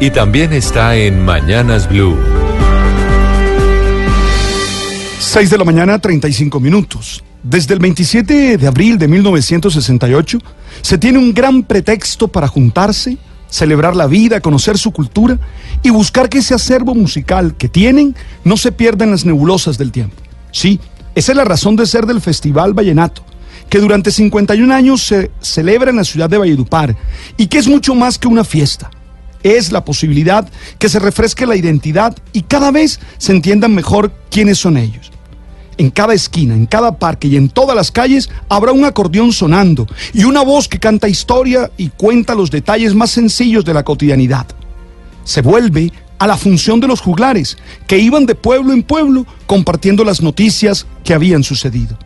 y también está en Mañanas Blue. 6 de la mañana, 35 minutos. Desde el 27 de abril de 1968 se tiene un gran pretexto para juntarse, celebrar la vida, conocer su cultura y buscar que ese acervo musical que tienen no se pierda en las nebulosas del tiempo. Sí, esa es la razón de ser del Festival Vallenato, que durante 51 años se celebra en la ciudad de Valledupar y que es mucho más que una fiesta es la posibilidad que se refresque la identidad y cada vez se entiendan mejor quiénes son ellos. En cada esquina, en cada parque y en todas las calles habrá un acordeón sonando y una voz que canta historia y cuenta los detalles más sencillos de la cotidianidad. Se vuelve a la función de los juglares, que iban de pueblo en pueblo compartiendo las noticias que habían sucedido.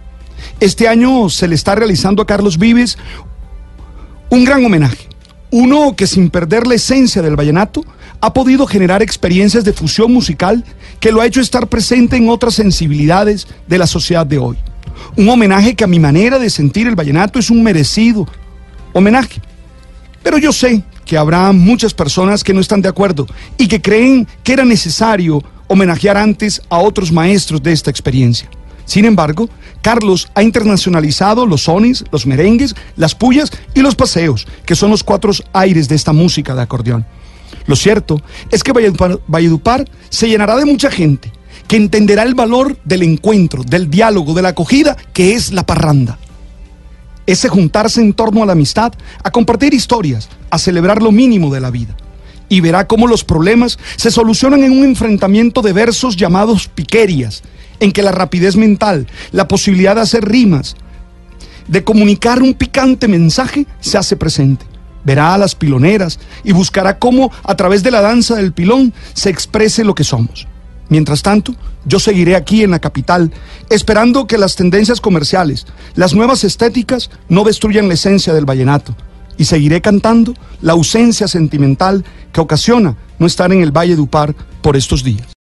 Este año se le está realizando a Carlos Vives un gran homenaje uno que sin perder la esencia del vallenato ha podido generar experiencias de fusión musical que lo ha hecho estar presente en otras sensibilidades de la sociedad de hoy. Un homenaje que a mi manera de sentir el vallenato es un merecido homenaje. Pero yo sé que habrá muchas personas que no están de acuerdo y que creen que era necesario homenajear antes a otros maestros de esta experiencia. Sin embargo, Carlos ha internacionalizado los sones, los merengues, las pullas y los paseos, que son los cuatro aires de esta música de acordeón. Lo cierto es que Valledupar, se llenará de mucha gente que entenderá el valor del encuentro, del diálogo, de la acogida, que es la parranda. Ese juntarse en torno a la amistad, a compartir historias, a celebrar lo mínimo de la vida. Y verá cómo los problemas se solucionan en un enfrentamiento de versos llamados piquerias, en que la rapidez mental, la posibilidad de hacer rimas, de comunicar un picante mensaje, se hace presente. Verá a las piloneras y buscará cómo a través de la danza del pilón se exprese lo que somos. Mientras tanto, yo seguiré aquí en la capital, esperando que las tendencias comerciales, las nuevas estéticas, no destruyan la esencia del vallenato. Y seguiré cantando la ausencia sentimental que ocasiona no estar en el Valle de Upar por estos días.